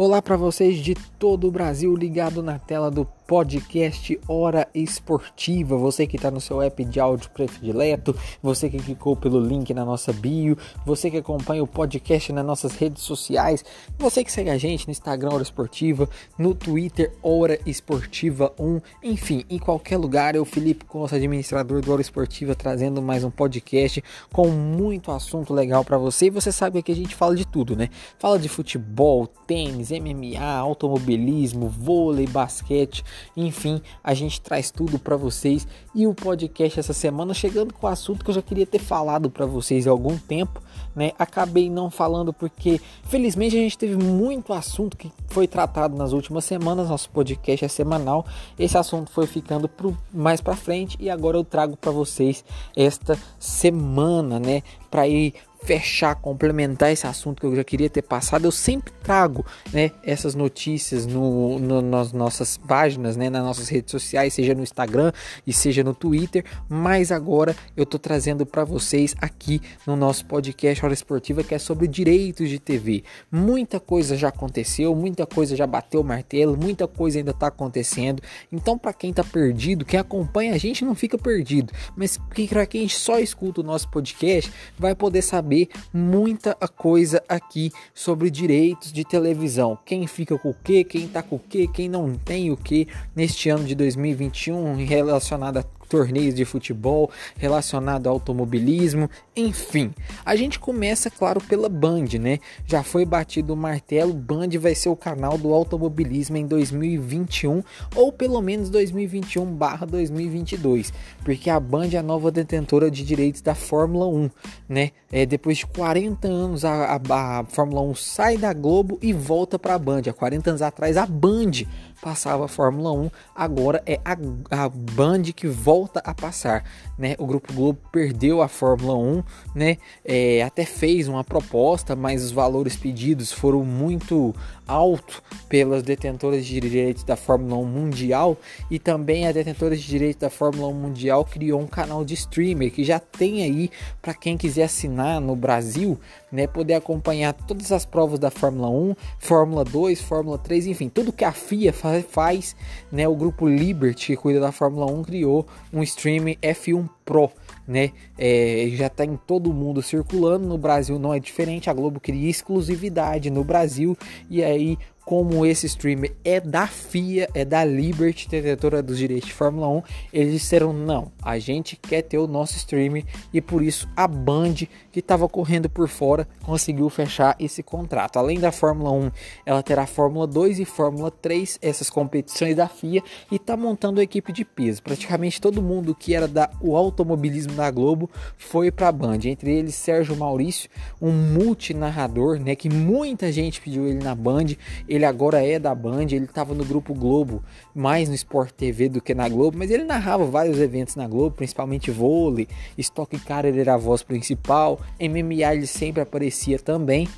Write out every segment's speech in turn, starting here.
Olá para vocês de todo o Brasil ligado na tela do podcast Hora Esportiva. Você que está no seu app de áudio predileto, você que clicou pelo link na nossa bio, você que acompanha o podcast nas nossas redes sociais, você que segue a gente no Instagram Hora Esportiva, no Twitter Hora Esportiva 1, enfim, em qualquer lugar. Eu, Felipe Costa, administrador do Hora Esportiva, trazendo mais um podcast com muito assunto legal para você. E você sabe que a gente fala de tudo, né? Fala de futebol, tênis, MMA, automobilismo, vôlei, basquete enfim, a gente traz tudo para vocês e o podcast essa semana chegando com o assunto que eu já queria ter falado para vocês há algum tempo, né? Acabei não falando porque felizmente a gente teve muito assunto que foi tratado nas últimas semanas, nosso podcast é semanal. Esse assunto foi ficando pro, mais para frente e agora eu trago para vocês esta semana, né, para ir fechar, complementar esse assunto que eu já queria ter passado, eu sempre trago né, essas notícias no, no, nas nossas páginas, né, nas nossas redes sociais, seja no Instagram e seja no Twitter, mas agora eu tô trazendo para vocês aqui no nosso podcast Hora Esportiva que é sobre direitos de TV. Muita coisa já aconteceu, muita coisa já bateu o martelo, muita coisa ainda tá acontecendo. Então, para quem tá perdido, quem acompanha a gente não fica perdido, mas para quem só escuta o nosso podcast, vai poder saber saber muita coisa aqui sobre direitos de televisão. Quem fica com o que, quem tá com o que, quem não tem o que neste ano de 2021 relacionado a torneios de futebol, relacionado ao automobilismo, enfim. A gente começa, claro, pela Band, né? Já foi batido o martelo, Band vai ser o canal do automobilismo em 2021 ou pelo menos 2021/2022, porque a Band é a nova detentora de direitos da Fórmula 1, né? É, depois de 40 anos a, a, a Fórmula 1 sai da Globo e volta para a Band. Há 40 anos atrás a Band passava a Fórmula 1, agora é a, a Band que volta a passar, né? O Grupo Globo perdeu a Fórmula 1, né? É, até fez uma proposta, mas os valores pedidos foram muito alto pelas detentoras de direitos da Fórmula 1 mundial e também a detentora de direitos da Fórmula 1 mundial criou um canal de streamer que já tem aí para quem quiser assinar no Brasil, né, poder acompanhar todas as provas da Fórmula 1, Fórmula 2, Fórmula 3, enfim, tudo que a FIA faz, né, o grupo Liberty que cuida da Fórmula 1 criou um streaming F1 Pro né? É, já está em todo mundo circulando. No Brasil não é diferente. A Globo cria exclusividade no Brasil e aí como esse streamer é da FIA, é da Liberty, detetora dos direitos de Fórmula 1, eles disseram não, a gente quer ter o nosso streamer e por isso a Band, que estava correndo por fora, conseguiu fechar esse contrato. Além da Fórmula 1, ela terá Fórmula 2 e Fórmula 3, essas competições da FIA, e está montando a equipe de peso. Praticamente todo mundo que era da o automobilismo da Globo foi para a Band, entre eles Sérgio Maurício, um multinarrador, né, que muita gente pediu ele na Band. Ele ele agora é da Band, ele estava no Grupo Globo, mais no Sport TV do que na Globo, mas ele narrava vários eventos na Globo, principalmente vôlei, Stock Car ele era a voz principal, MMA ele sempre aparecia também.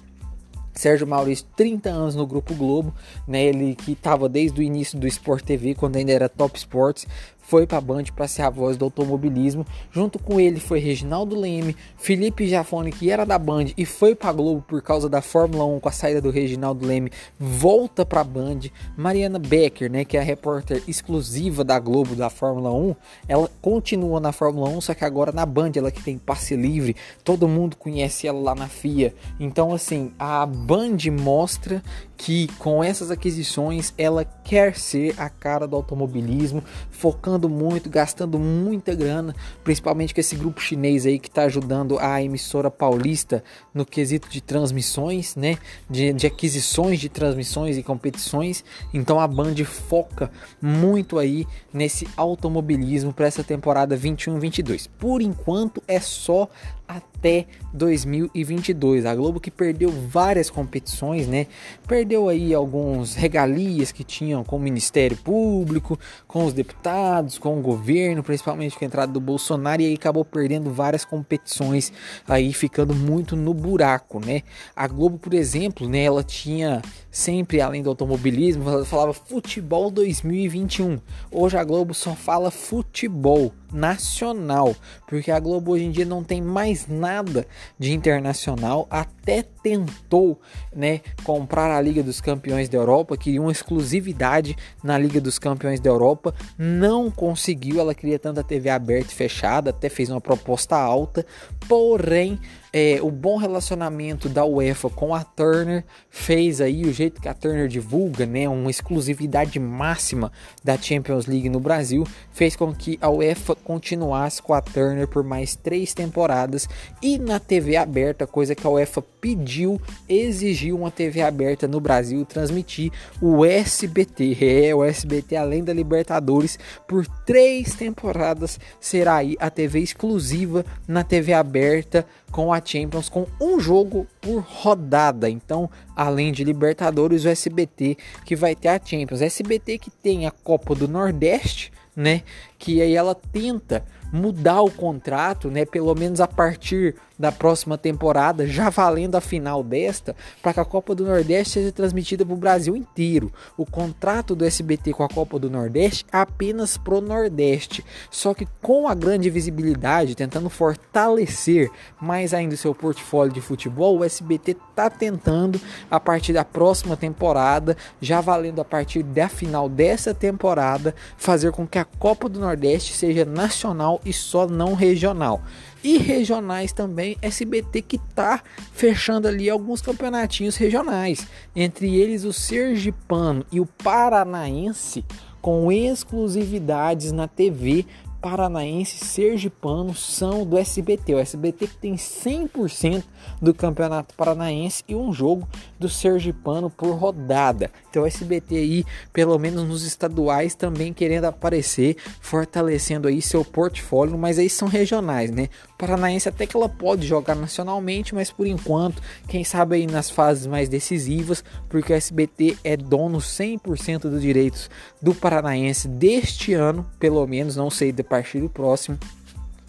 Sérgio Maurício, 30 anos no Grupo Globo, né? Ele que estava desde o início do Sport TV, quando ainda era Top Sports, foi para a Band para ser a voz do automobilismo. Junto com ele foi Reginaldo Leme, Felipe Jafone, que era da Band e foi para a Globo por causa da Fórmula 1 com a saída do Reginaldo Leme, volta para a Band. Mariana Becker, né, que é a repórter exclusiva da Globo da Fórmula 1, ela continua na Fórmula 1, só que agora na Band, ela que tem passe livre, todo mundo conhece ela lá na FIA. Então, assim, a Band mostra que com essas aquisições ela quer ser a cara do automobilismo, focando muito, gastando muita grana, principalmente com esse grupo chinês aí que está ajudando a emissora paulista no quesito de transmissões, né? De, de aquisições de transmissões e competições. Então a Band foca muito aí nesse automobilismo para essa temporada 21-22. Por enquanto é só até 2022. A Globo que perdeu várias competições, né? Perdeu aí alguns regalias que tinham com o Ministério Público, com os deputados, com o governo, principalmente com a entrada do Bolsonaro e aí acabou perdendo várias competições, aí ficando muito no buraco, né? A Globo, por exemplo, né, ela tinha sempre além do automobilismo, ela falava futebol 2021. Hoje a Globo só fala futebol nacional, porque a Globo hoje em dia não tem mais nada de internacional, até tentou, né, comprar a Liga dos Campeões da Europa, queria uma exclusividade na Liga dos Campeões da Europa, não conseguiu, ela queria tanto a TV aberta e fechada, até fez uma proposta alta, porém é, o bom relacionamento da UEFA com a Turner fez aí o jeito que a Turner divulga, né, uma exclusividade máxima da Champions League no Brasil, fez com que a UEFA continuasse com a Turner por mais três temporadas. E na TV aberta, coisa que a UEFA pediu, exigiu uma TV aberta no Brasil transmitir o SBT, é o SBT além da Libertadores por três temporadas será aí a TV exclusiva na TV aberta com a Champions com um jogo por rodada. Então, além de Libertadores, o SBT que vai ter a Champions. SBT que tem a Copa do Nordeste, né? Que aí ela tenta mudar o contrato, né? Pelo menos a partir da próxima temporada, já valendo a final desta, para que a Copa do Nordeste seja transmitida para o Brasil inteiro. O contrato do SBT com a Copa do Nordeste é apenas pro Nordeste. Só que com a grande visibilidade, tentando fortalecer mais ainda o seu portfólio de futebol, o SBT está tentando a partir da próxima temporada, já valendo a partir da final dessa temporada, fazer com que a Copa do Nordeste seja nacional e só não regional. E regionais também, SBT que tá fechando ali alguns campeonatinhos regionais, entre eles o Sergipano e o Paranaense com exclusividades na TV paranaense sergipano são do SBT. O SBT que tem 100% do Campeonato Paranaense e um jogo do sergipano por rodada. Então o SBT aí, pelo menos nos estaduais, também querendo aparecer, fortalecendo aí seu portfólio, mas aí são regionais, né? Paranaense até que ela pode jogar nacionalmente, mas por enquanto, quem sabe aí nas fases mais decisivas, porque o SBT é dono 100% dos direitos do Paranaense deste ano, pelo menos, não sei partir do próximo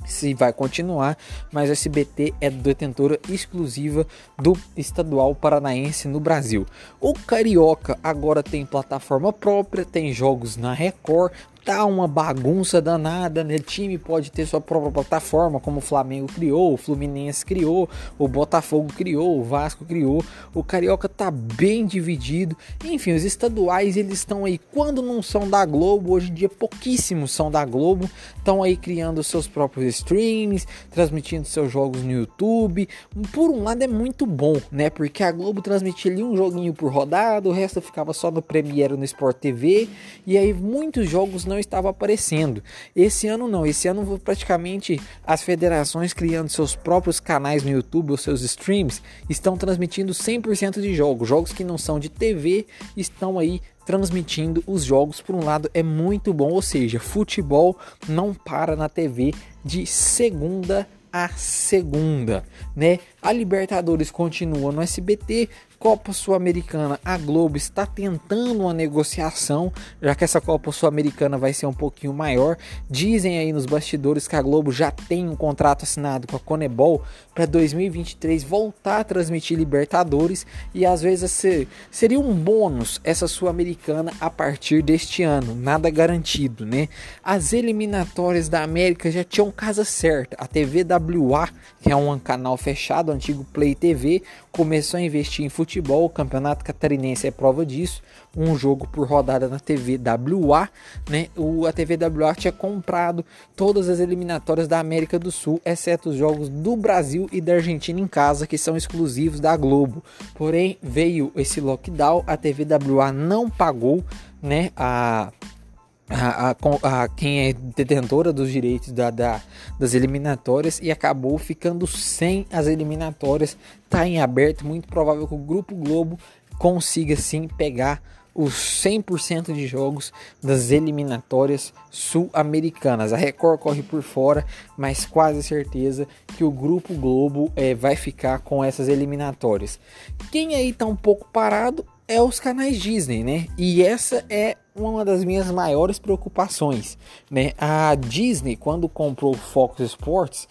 se vai continuar, mas a SBT é detentora exclusiva do estadual paranaense no Brasil. O Carioca agora tem plataforma própria, tem jogos na Record, tá uma bagunça danada, né? O time pode ter sua própria plataforma, como o Flamengo criou, o Fluminense criou, o Botafogo criou, o Vasco criou. O Carioca tá bem dividido. Enfim, os estaduais eles estão aí quando não são da Globo, hoje em dia pouquíssimos são da Globo, estão aí criando seus próprios streams, transmitindo seus jogos no YouTube. Por um lado é muito bom, né? Porque a Globo transmitia ali um joguinho por rodada, o resto ficava só no Premiere no Sport TV, e aí muitos jogos não estava aparecendo. Esse ano não, esse ano praticamente as federações criando seus próprios canais no YouTube, os seus streams, estão transmitindo 100% de jogos. Jogos que não são de TV estão aí transmitindo os jogos. Por um lado, é muito bom, ou seja, futebol não para na TV de segunda a segunda, né? A Libertadores continua no SBT, Copa Sul-Americana, a Globo está tentando uma negociação, já que essa Copa Sul-Americana vai ser um pouquinho maior. Dizem aí nos bastidores que a Globo já tem um contrato assinado com a Conebol para 2023 voltar a transmitir Libertadores e às vezes seria um bônus essa Sul-Americana a partir deste ano, nada garantido, né? As eliminatórias da América já tinham casa certa. A TVWA, que é um canal fechado, antigo Play TV, começou a investir em futebol, o Campeonato Catarinense é prova disso, um jogo por rodada na TV WA, né? O, a TV WA tinha comprado todas as eliminatórias da América do Sul, exceto os jogos do Brasil e da Argentina em casa, que são exclusivos da Globo. Porém, veio esse lockdown, a TV WA não pagou, né? A a, a, a, quem é detentora dos direitos da, da, das eliminatórias e acabou ficando sem as eliminatórias. Está em aberto, muito provável que o Grupo Globo consiga sim pegar os 100% de jogos das eliminatórias sul-americanas. A Record corre por fora, mas quase certeza que o Grupo Globo é, vai ficar com essas eliminatórias. Quem aí está um pouco parado é os canais Disney, né? E essa é uma das minhas maiores preocupações, né? A Disney, quando comprou o Fox Sports,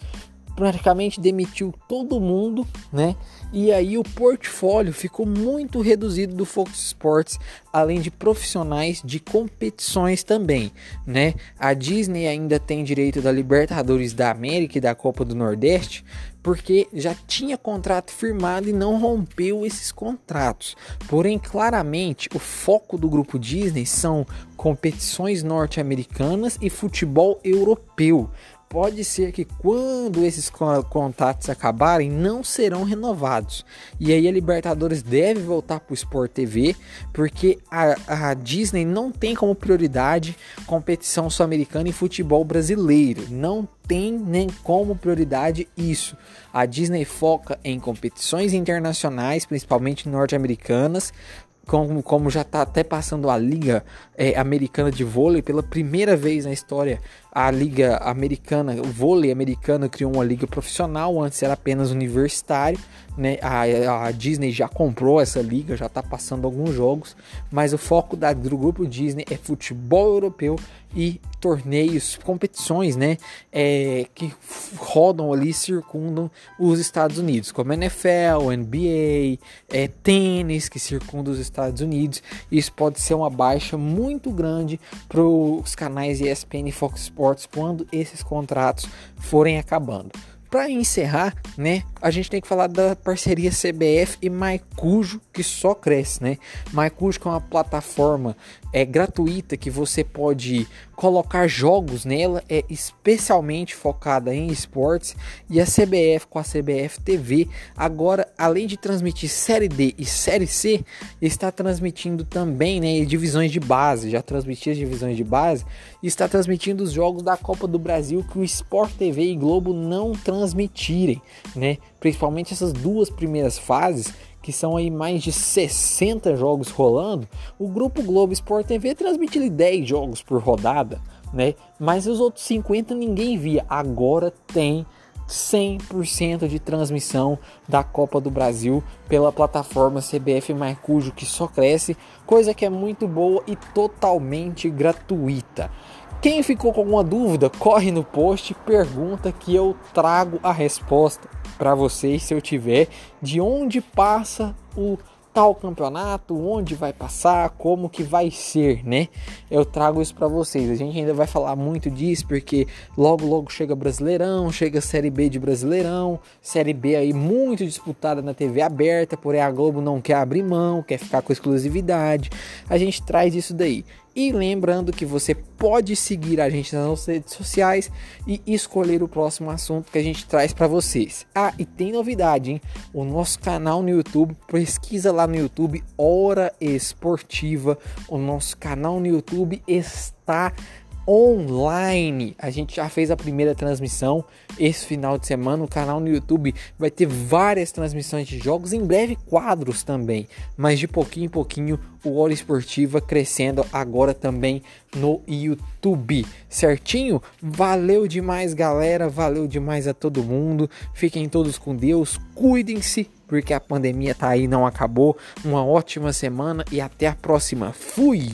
praticamente demitiu todo mundo, né? E aí o portfólio ficou muito reduzido do Fox Sports, além de profissionais de competições também, né? A Disney ainda tem direito da Libertadores da América e da Copa do Nordeste, porque já tinha contrato firmado e não rompeu esses contratos. Porém, claramente, o foco do grupo Disney são competições norte-americanas e futebol europeu pode ser que quando esses contatos acabarem, não serão renovados. E aí a Libertadores deve voltar para o Sport TV, porque a, a Disney não tem como prioridade competição sul-americana e futebol brasileiro. Não tem nem como prioridade isso. A Disney foca em competições internacionais, principalmente norte-americanas, como, como já está até passando a Liga é, Americana de Vôlei pela primeira vez na história a liga americana, o vôlei americano criou uma liga profissional, antes era apenas universitário, né? A, a Disney já comprou essa liga, já está passando alguns jogos, mas o foco da, do grupo Disney é futebol europeu e torneios, competições, né? É, que rodam ali, circundam os Estados Unidos, como NFL, NBA, é, tênis que circundam os Estados Unidos. Isso pode ser uma baixa muito grande para os canais ESPN e Fox Sports esportes quando esses contratos forem acabando. Para encerrar, né, a gente tem que falar da parceria CBF e Maicujo, que só cresce, né? Maicujo é uma plataforma é gratuita que você pode colocar jogos nela, é especialmente focada em esportes e a CBF com a CBF TV agora além de transmitir série D e série C, está transmitindo também, né, divisões de base, já transmitia as divisões de base está transmitindo os jogos da Copa do Brasil que o Sport TV e Globo não transmitirem, né? Principalmente essas duas primeiras fases que são aí mais de 60 jogos rolando, o Grupo Globo Sport TV transmite 10 jogos por rodada, né? Mas os outros 50 ninguém via. Agora tem 100% de transmissão da Copa do Brasil pela plataforma CBF Marcujo, que só cresce, coisa que é muito boa e totalmente gratuita. Quem ficou com alguma dúvida, corre no post, pergunta que eu trago a resposta para vocês se eu tiver de onde passa o tal campeonato, onde vai passar, como que vai ser, né? Eu trago isso para vocês. A gente ainda vai falar muito disso porque logo logo chega Brasileirão, chega Série B de Brasileirão, Série B aí muito disputada na TV aberta, porém a Globo não quer abrir mão, quer ficar com exclusividade. A gente traz isso daí. E lembrando que você pode seguir a gente nas nossas redes sociais e escolher o próximo assunto que a gente traz para vocês. Ah, e tem novidade, hein? O nosso canal no YouTube, pesquisa lá no YouTube Hora Esportiva. O nosso canal no YouTube está online. A gente já fez a primeira transmissão esse final de semana. O canal no YouTube vai ter várias transmissões de jogos, em breve quadros também, mas de pouquinho em pouquinho o Hora Esportiva crescendo agora também no YouTube. Certinho? Valeu demais, galera. Valeu demais a todo mundo. Fiquem todos com Deus. Cuidem-se, porque a pandemia tá aí, não acabou. Uma ótima semana e até a próxima. Fui!